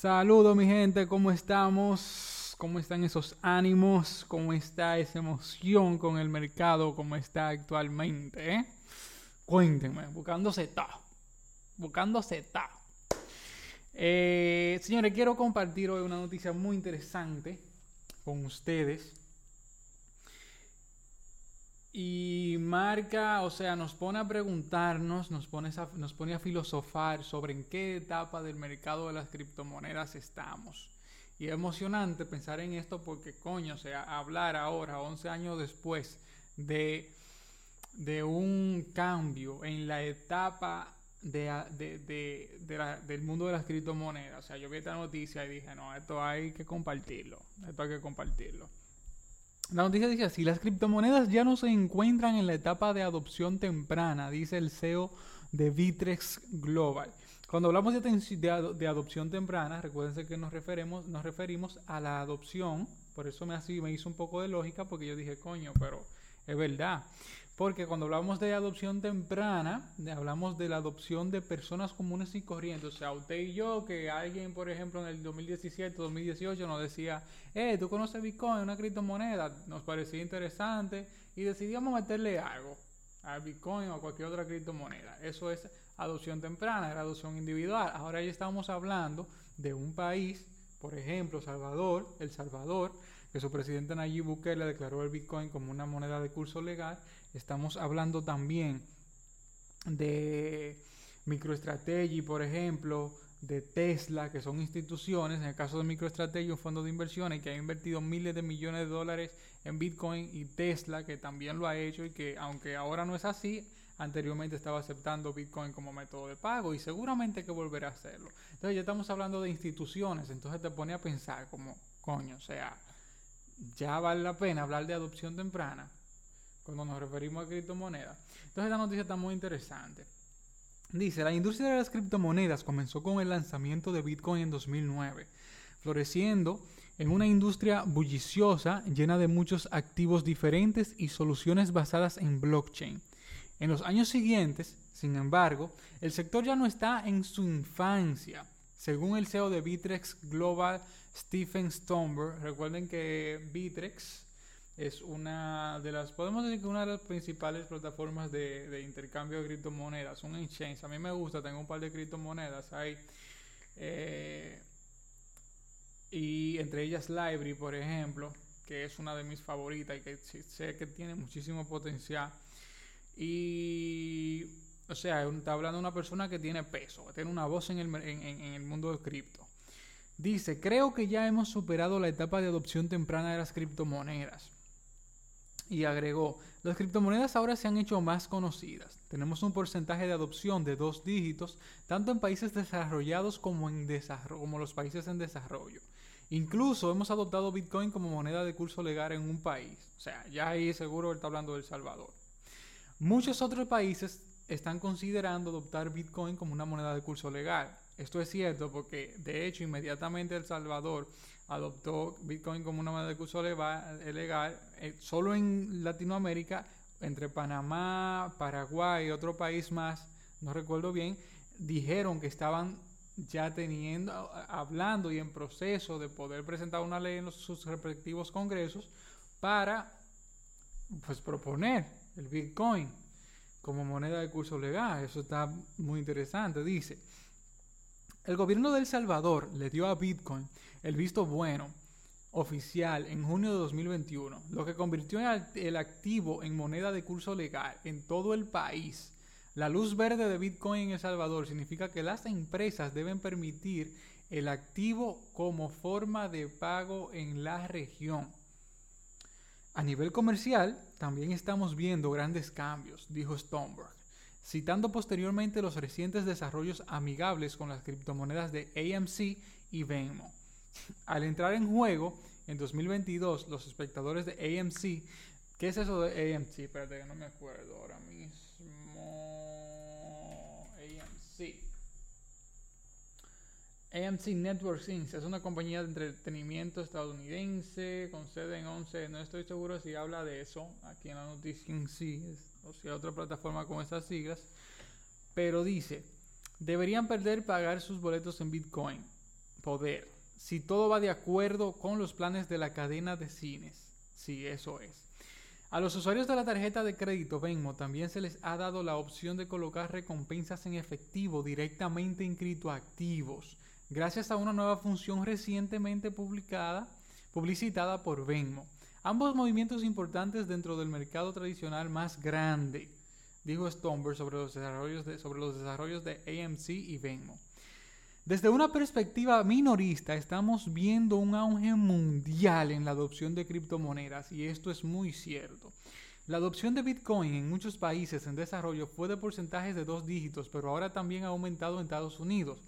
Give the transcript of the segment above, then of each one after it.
Saludos mi gente, ¿cómo estamos? ¿Cómo están esos ánimos? ¿Cómo está esa emoción con el mercado? ¿Cómo está actualmente? Eh? Cuéntenme, buscando Z. Buscando Z. Eh, señores, quiero compartir hoy una noticia muy interesante con ustedes. Y marca, o sea, nos pone a preguntarnos, nos pone, a, nos pone a filosofar sobre en qué etapa del mercado de las criptomonedas estamos. Y es emocionante pensar en esto porque, coño, o sea, hablar ahora, 11 años después, de, de un cambio en la etapa de, de, de, del mundo de las criptomonedas. O sea, yo vi esta noticia y dije, no, esto hay que compartirlo, esto hay que compartirlo. La noticia dice así, las criptomonedas ya no se encuentran en la etapa de adopción temprana, dice el CEO de Vitrex Global. Cuando hablamos de, adopción temprana, recuérdense que nos referimos, nos referimos a la adopción, por eso me, así, me hizo un poco de lógica, porque yo dije, coño, pero es verdad. Porque cuando hablamos de adopción temprana, hablamos de la adopción de personas comunes y corrientes. O sea, usted y yo, que alguien, por ejemplo, en el 2017, 2018 nos decía, eh, ¿tú conoces Bitcoin, una criptomoneda? Nos parecía interesante y decidíamos meterle algo a Bitcoin o a cualquier otra criptomoneda. Eso es adopción temprana, era adopción individual. Ahora ya estamos hablando de un país, por ejemplo, Salvador, El Salvador, que su presidente Nayib Bukele declaró el Bitcoin como una moneda de curso legal Estamos hablando también de MicroStrategy, por ejemplo, de Tesla, que son instituciones, en el caso de MicroStrategy, un fondo de inversiones que ha invertido miles de millones de dólares en Bitcoin y Tesla, que también lo ha hecho y que aunque ahora no es así, anteriormente estaba aceptando Bitcoin como método de pago y seguramente que volverá a hacerlo. Entonces ya estamos hablando de instituciones, entonces te pone a pensar como, coño, o sea, ya vale la pena hablar de adopción temprana cuando nos referimos a criptomonedas. Entonces la noticia está muy interesante. Dice, la industria de las criptomonedas comenzó con el lanzamiento de Bitcoin en 2009, floreciendo en una industria bulliciosa llena de muchos activos diferentes y soluciones basadas en blockchain. En los años siguientes, sin embargo, el sector ya no está en su infancia. Según el CEO de Bitrex Global, Stephen Stomberg, recuerden que Bitrex es una de las, podemos decir que una de las principales plataformas de, intercambio de criptomonedas, un exchange. A mí me gusta, tengo un par de criptomonedas ahí. Eh, y entre ellas Library, por ejemplo, que es una de mis favoritas y que sé que tiene muchísimo potencial. Y, o sea, está hablando de una persona que tiene peso, que tiene una voz en el, mundo del cripto. Dice, creo que ya hemos superado la etapa de adopción temprana de las criptomonedas y agregó, las criptomonedas ahora se han hecho más conocidas. Tenemos un porcentaje de adopción de dos dígitos, tanto en países desarrollados como en los países en desarrollo. Incluso hemos adoptado Bitcoin como moneda de curso legal en un país. O sea, ya ahí seguro está hablando de El Salvador. Muchos otros países están considerando adoptar Bitcoin como una moneda de curso legal. Esto es cierto porque, de hecho, inmediatamente El Salvador adoptó Bitcoin como una moneda de curso legal, eh, solo en Latinoamérica, entre Panamá, Paraguay y otro país más, no recuerdo bien, dijeron que estaban ya teniendo, hablando y en proceso de poder presentar una ley en sus respectivos congresos para pues proponer el Bitcoin como moneda de curso legal. Eso está muy interesante. Dice, el gobierno de El Salvador le dio a Bitcoin el visto bueno oficial en junio de 2021, lo que convirtió el activo en moneda de curso legal en todo el país. La luz verde de Bitcoin en El Salvador significa que las empresas deben permitir el activo como forma de pago en la región. A nivel comercial, también estamos viendo grandes cambios, dijo Stoneberg citando posteriormente los recientes desarrollos amigables con las criptomonedas de AMC y Venmo. Al entrar en juego en 2022, los espectadores de AMC, ¿qué es eso de AMC? Espérate que no me acuerdo ahora mismo. AMC. AMC Networks Inc. es una compañía de entretenimiento estadounidense con sede en 11. No estoy seguro si habla de eso aquí en la noticia en sí o sea, otra plataforma con esas siglas, pero dice, deberían perder pagar sus boletos en Bitcoin. poder. Si todo va de acuerdo con los planes de la cadena de cines. Sí, eso es. A los usuarios de la tarjeta de crédito Venmo también se les ha dado la opción de colocar recompensas en efectivo directamente en criptoactivos, gracias a una nueva función recientemente publicada, publicitada por Venmo. Ambos movimientos importantes dentro del mercado tradicional más grande, dijo Stomberg sobre los desarrollos de, sobre los desarrollos de AMC y Venmo. Desde una perspectiva minorista, estamos viendo un auge mundial en la adopción de criptomonedas y esto es muy cierto. La adopción de Bitcoin en muchos países en desarrollo fue de porcentajes de dos dígitos, pero ahora también ha aumentado en Estados Unidos,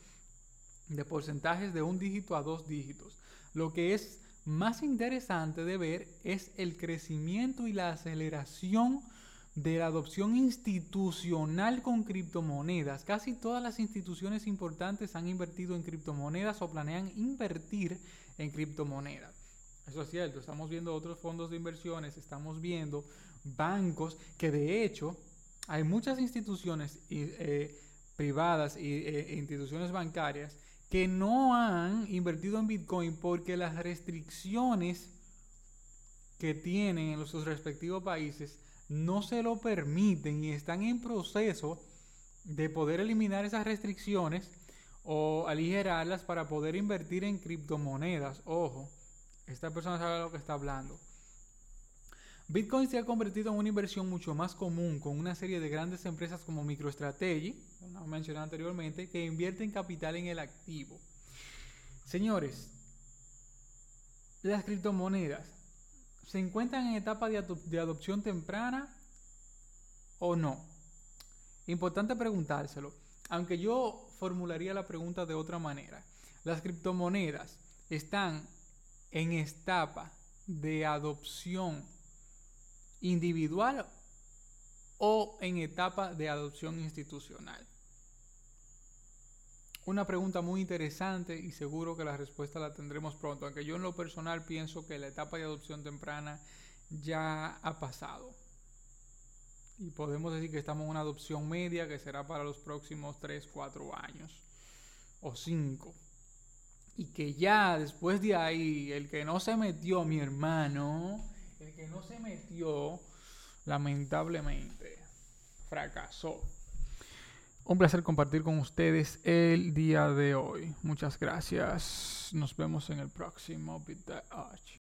de porcentajes de un dígito a dos dígitos. Lo que es más interesante de ver es el crecimiento y la aceleración de la adopción institucional con criptomonedas. Casi todas las instituciones importantes han invertido en criptomonedas o planean invertir en criptomonedas. Eso es cierto, estamos viendo otros fondos de inversiones, estamos viendo bancos que de hecho hay muchas instituciones eh, privadas e instituciones bancarias que no han invertido en Bitcoin porque las restricciones que tienen en sus respectivos países no se lo permiten y están en proceso de poder eliminar esas restricciones o aligerarlas para poder invertir en criptomonedas. Ojo, esta persona sabe lo que está hablando. Bitcoin se ha convertido en una inversión mucho más común con una serie de grandes empresas como MicroStrategy, como mencioné anteriormente, que invierten capital en el activo. Señores, las criptomonedas se encuentran en etapa de, de adopción temprana o no. Importante preguntárselo, aunque yo formularía la pregunta de otra manera. Las criptomonedas están en etapa de adopción individual o en etapa de adopción institucional? Una pregunta muy interesante y seguro que la respuesta la tendremos pronto, aunque yo en lo personal pienso que la etapa de adopción temprana ya ha pasado. Y podemos decir que estamos en una adopción media que será para los próximos 3, 4 años o 5. Y que ya después de ahí, el que no se metió, mi hermano, el que no se metió, lamentablemente, fracasó. Un placer compartir con ustedes el día de hoy. Muchas gracias. Nos vemos en el próximo Bit